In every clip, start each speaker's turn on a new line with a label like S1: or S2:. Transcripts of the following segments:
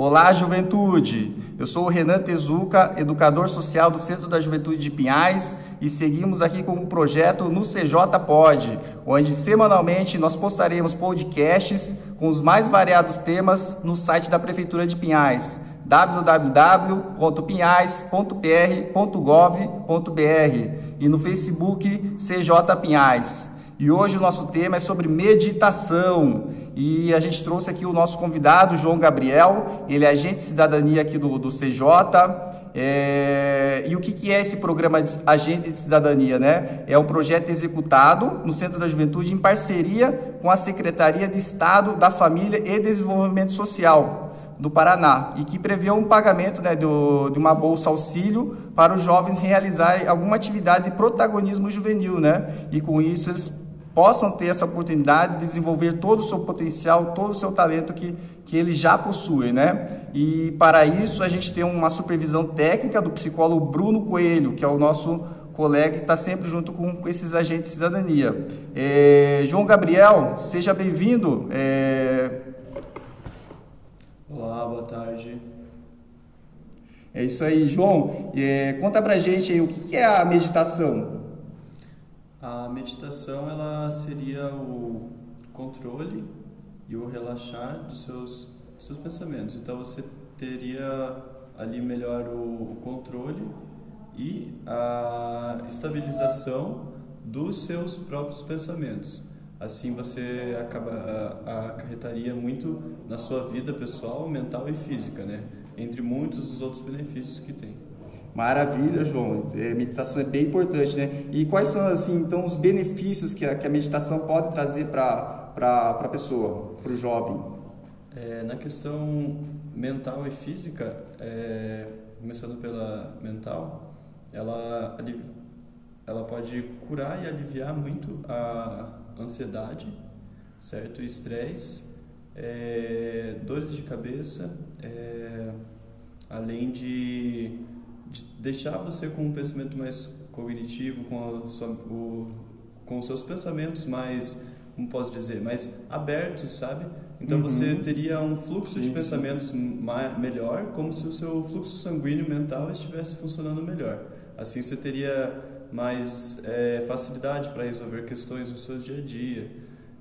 S1: Olá, juventude! Eu sou o Renan Tezuca, educador social do Centro da Juventude de Pinhais e seguimos aqui com o um projeto no CJ Pod, onde semanalmente nós postaremos podcasts com os mais variados temas no site da Prefeitura de Pinhais www.pinhais.pr.gov.br e no Facebook CJ Pinhais. E hoje o nosso tema é sobre meditação. E a gente trouxe aqui o nosso convidado, João Gabriel, ele é agente de cidadania aqui do, do CJ. É... E o que, que é esse programa de Agente de Cidadania? Né? É um projeto executado no Centro da Juventude em parceria com a Secretaria de Estado da Família e Desenvolvimento Social do Paraná e que prevê um pagamento né, do, de uma bolsa auxílio para os jovens realizarem alguma atividade de protagonismo juvenil, né? E com isso eles possam ter essa oportunidade de desenvolver todo o seu potencial, todo o seu talento que, que eles já possuem, né? E para isso a gente tem uma supervisão técnica do psicólogo Bruno Coelho, que é o nosso colega que está sempre junto com, com, esses agentes de cidadania. É, João Gabriel, seja bem-vindo. É...
S2: Olá, boa tarde.
S1: É isso aí, João. É, conta pra gente aí o que, que é a meditação.
S2: A meditação ela seria o controle e o relaxar dos seus, dos seus pensamentos. Então você teria ali melhor o, o controle e a estabilização dos seus próprios pensamentos. Assim você acaba, acarretaria muito na sua vida pessoal, mental e física, né? Entre muitos dos outros benefícios que tem.
S1: Maravilha, João. É, meditação é bem importante, né? E quais são, assim, então, os benefícios que a, que a meditação pode trazer para a pessoa, para o jovem?
S2: É, na questão mental e física, é, começando pela mental, ela, ela pode curar e aliviar muito a ansiedade, certo? Estresse, é, dores de cabeça, é, além de de deixar você com um pensamento mais cognitivo, com, sua, o, com os seus pensamentos mais, como posso dizer, mais abertos, sabe? Então uhum. você teria um fluxo sim, de pensamentos melhor, como se o seu fluxo sanguíneo mental estivesse funcionando melhor. Assim você teria mais é, facilidade para resolver questões do seu dia a dia.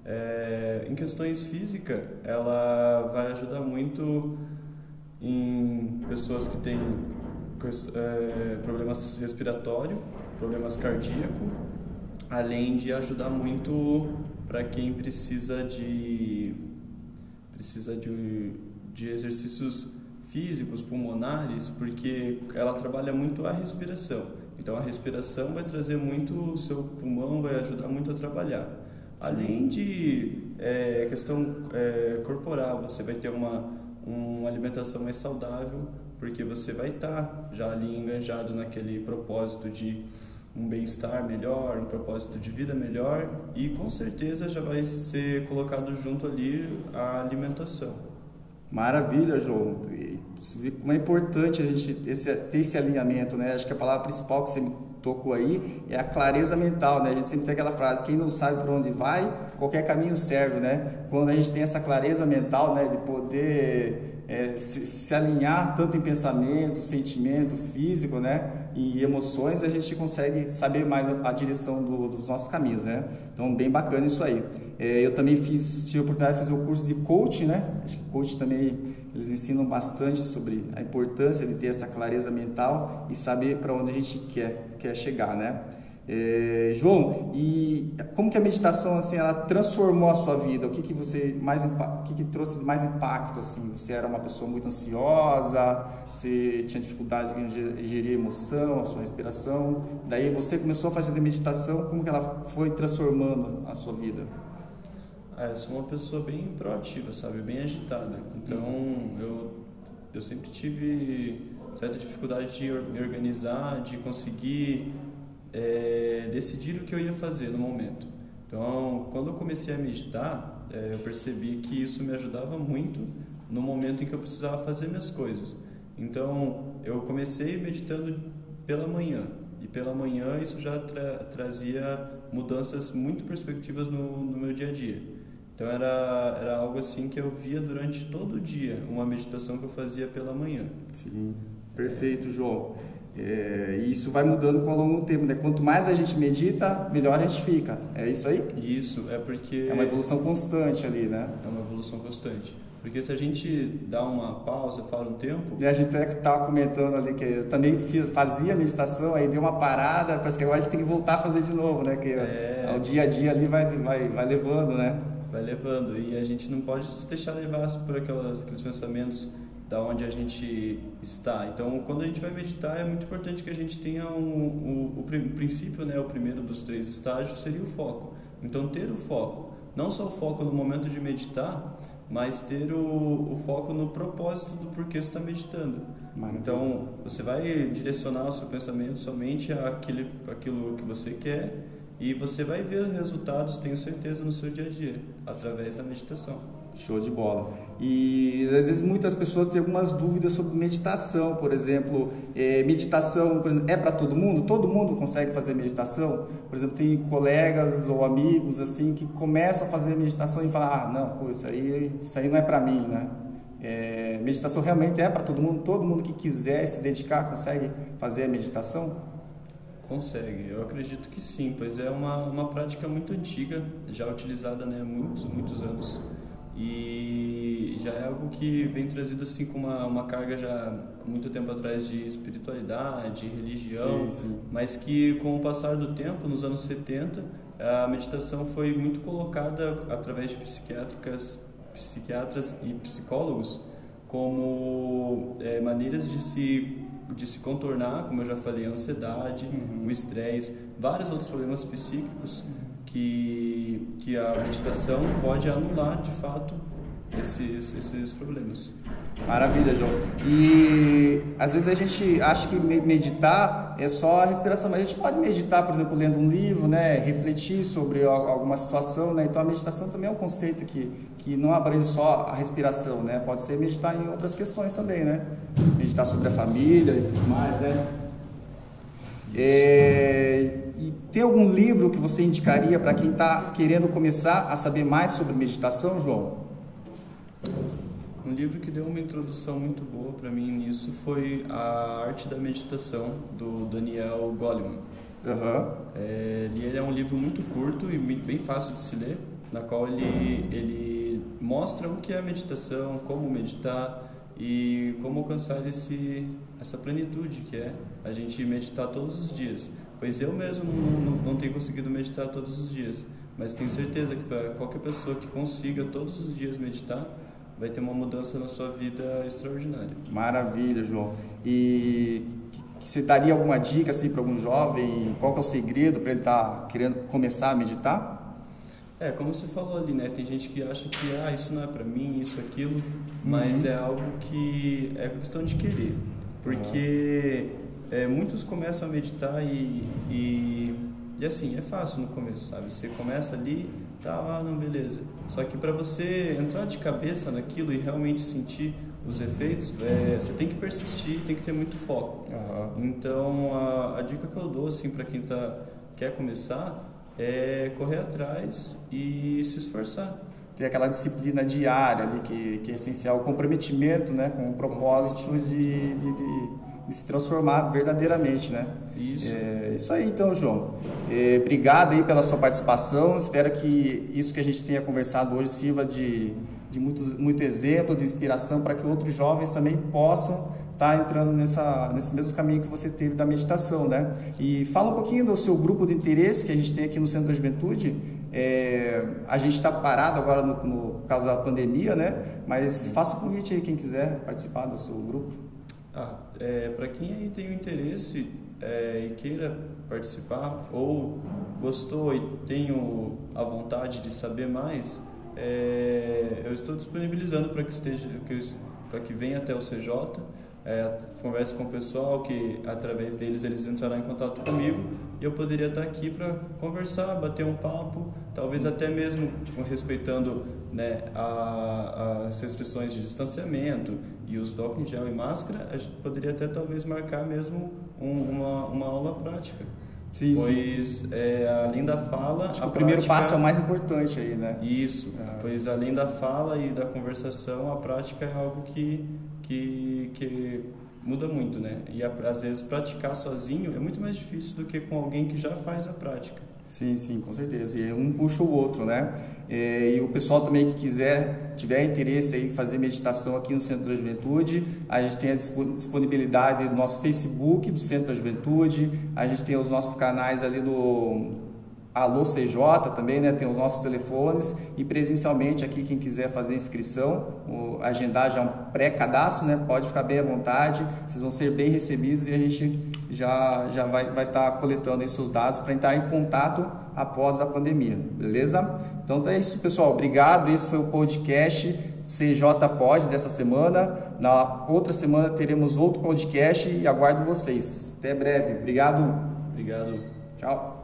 S2: É, em questões físicas, ela vai ajudar muito em pessoas que têm é, problemas respiratórios, problemas cardíacos, além de ajudar muito para quem precisa de precisa de, de exercícios físicos, pulmonares, porque ela trabalha muito a respiração. Então a respiração vai trazer muito o seu pulmão, vai ajudar muito a trabalhar. Além de é, questão é, corporal, você vai ter uma, uma alimentação mais saudável, porque você vai estar tá já ali enganjado naquele propósito de um bem-estar melhor, um propósito de vida melhor e com certeza já vai ser colocado junto ali a alimentação.
S1: Maravilha, João. Como é importante a gente ter esse, alinhamento, né? Acho que a palavra principal que você tocou aí é a clareza mental, né? A gente sempre tem aquela frase, quem não sabe para onde vai, qualquer caminho serve, né? Quando a gente tem essa clareza mental, né, de poder é, se, se, alinhar tanto em pensamento, sentimento, físico, né, e emoções, a gente consegue saber mais a, a direção do, dos nossos caminhos, né? Então, bem bacana isso aí. É, eu também fiz, tive a oportunidade de fazer o curso de coaching, né? Acho que coach também eles ensinam bastante sobre a importância de ter essa clareza mental e saber para onde a gente quer, quer chegar, né? É, João, e como que a meditação assim ela transformou a sua vida? O que que você mais o que que trouxe mais impacto assim? Você era uma pessoa muito ansiosa, você tinha dificuldade em gerir emoção, a sua respiração. Daí você começou a fazer meditação, como que ela foi transformando a sua vida?
S2: Ah, eu sou uma pessoa bem proativa, sabe, bem agitada. Então uhum. eu eu sempre tive certa dificuldade de me organizar, de conseguir é, decidir o que eu ia fazer no momento. Então, quando eu comecei a meditar, é, eu percebi que isso me ajudava muito no momento em que eu precisava fazer minhas coisas. Então, eu comecei meditando pela manhã. E pela manhã isso já tra trazia mudanças muito perspectivas no, no meu dia a dia. Então era, era algo assim que eu via durante todo o dia, uma meditação que eu fazia pela manhã.
S1: Sim, perfeito, João. É, e isso vai mudando com o longo do tempo, né? Quanto mais a gente medita, melhor a gente fica. É isso aí?
S2: Isso, é porque...
S1: É uma evolução constante ali, né?
S2: É uma evolução constante. Porque se a gente dá uma pausa, fala um tempo...
S1: E a gente até estava comentando ali que eu também fazia meditação, aí deu uma parada, parece que agora a gente tem que voltar a fazer de novo, né? Que é... o dia a dia ali vai, vai, vai levando, né?
S2: Vai levando. E a gente não pode se deixar levar por aquelas, aqueles pensamentos da onde a gente está. Então, quando a gente vai meditar, é muito importante que a gente tenha um, um, o, princípio, né, o primeiro dos três estágios seria o foco. Então, ter o foco, não só o foco no momento de meditar, mas ter o, o foco no propósito do porquê você está meditando. Maravilha. Então, você vai direcionar o seu pensamento somente àquele, àquilo que você quer e você vai ver resultados, tenho certeza, no seu dia a dia, através da meditação.
S1: Show de bola. E às vezes muitas pessoas têm algumas dúvidas sobre meditação, por exemplo, é, meditação por exemplo, é para todo mundo? Todo mundo consegue fazer meditação? Por exemplo, tem colegas ou amigos assim que começam a fazer meditação e falam, ah, não, pô, isso aí, isso aí não é para mim, né? É, meditação realmente é para todo mundo? Todo mundo que quiser se dedicar consegue fazer a meditação?
S2: Consegue, eu acredito que sim, pois é uma, uma prática muito antiga, já utilizada né, há muitos, muitos anos e já é algo que vem trazido assim com uma, uma carga já muito tempo atrás de espiritualidade, religião, sim, sim. mas que com o passar do tempo, nos anos 70, a meditação foi muito colocada através de psiquiátricas, psiquiatras e psicólogos como é, maneiras de se de se contornar, como eu já falei, a ansiedade, uhum. o estresse, vários outros problemas psíquicos que, que a meditação pode anular de fato esses, esses problemas.
S1: Maravilha, João. E às vezes a gente acha que meditar é só a respiração, mas a gente pode meditar, por exemplo, lendo um livro, né, refletir sobre alguma situação, né? Então a meditação também é um conceito que, que não abrange só a respiração, né? Pode ser meditar em outras questões também, né? Meditar sobre a família e tudo mais, né? É, e tem algum livro que você indicaria para quem está querendo começar a saber mais sobre meditação, João?
S2: Um livro que deu uma introdução muito boa para mim nisso foi A Arte da Meditação, do Daniel Goleman. Uhum. É, ele é um livro muito curto e bem fácil de se ler, na qual ele, ele mostra o que é meditação, como meditar e como alcançar esse, essa plenitude que é a gente meditar todos os dias. Pois eu mesmo não, não, não tenho conseguido meditar todos os dias, mas tenho certeza que para qualquer pessoa que consiga todos os dias meditar, vai ter uma mudança na sua vida extraordinária.
S1: Maravilha, João. E você daria alguma dica assim para algum jovem? Qual é o segredo para ele estar tá querendo começar a meditar?
S2: É, como você falou ali, né? Tem gente que acha que ah, isso não é para mim, isso aquilo, mas uhum. é algo que é questão de querer. Porque uhum é, muitos começam a meditar e, e, e, assim, é fácil no começo, sabe? Você começa ali, tá, ah, não, beleza. Só que para você entrar de cabeça naquilo e realmente sentir os efeitos, é, você tem que persistir, tem que ter muito foco. Uhum. Então, a, a, dica que eu dou, assim, para quem tá, quer começar, é correr atrás e se esforçar
S1: ter aquela disciplina diária ali que, que é essencial, o comprometimento né, com o propósito de, de, de e se transformar verdadeiramente, né? Isso. É, isso aí, então, João. É, obrigado aí pela sua participação. Espero que isso que a gente tenha conversado hoje sirva de, de muito, muito exemplo, de inspiração para que outros jovens também possam estar tá entrando nessa, nesse mesmo caminho que você teve da meditação, né? E fala um pouquinho do seu grupo de interesse que a gente tem aqui no Centro da Juventude. É, a gente está parado agora no, no caso da pandemia, né? Mas faça o convite aí quem quiser participar do seu grupo.
S2: Ah, é, para quem aí tem o interesse é, e queira participar ou gostou e tenho a vontade de saber mais, é, eu estou disponibilizando para que esteja, para que venha até o CJ é, converse com o pessoal que através deles eles entrarão em contato comigo e eu poderia estar aqui para conversar, bater um papo, talvez Sim. até mesmo respeitando né, a, as restrições de distanciamento e os álcool em gel e máscara, a gente poderia até talvez marcar mesmo um, uma, uma aula prática. Sim, pois sim. É, além da fala.
S1: Acho que o primeiro prática... passo é o mais importante aí, né?
S2: Isso. É. Pois além da fala e da conversação, a prática é algo que, que, que muda muito, né? E às vezes praticar sozinho é muito mais difícil do que com alguém que já faz a prática.
S1: Sim, sim, com certeza. E um puxa o outro, né? E o pessoal também que quiser, tiver interesse em fazer meditação aqui no Centro da Juventude, a gente tem a disponibilidade do nosso Facebook do Centro da Juventude, a gente tem os nossos canais ali do Alô CJ também, né? Tem os nossos telefones e presencialmente aqui quem quiser fazer inscrição, agendar já um pré-cadastro, né? Pode ficar bem à vontade, vocês vão ser bem recebidos e a gente já, já vai estar vai tá coletando aí seus dados para entrar em contato após a pandemia, beleza? Então é isso, pessoal. Obrigado. Esse foi o podcast CJ Pod dessa semana. Na outra semana teremos outro podcast e aguardo vocês. Até breve. Obrigado.
S2: Obrigado.
S1: Tchau.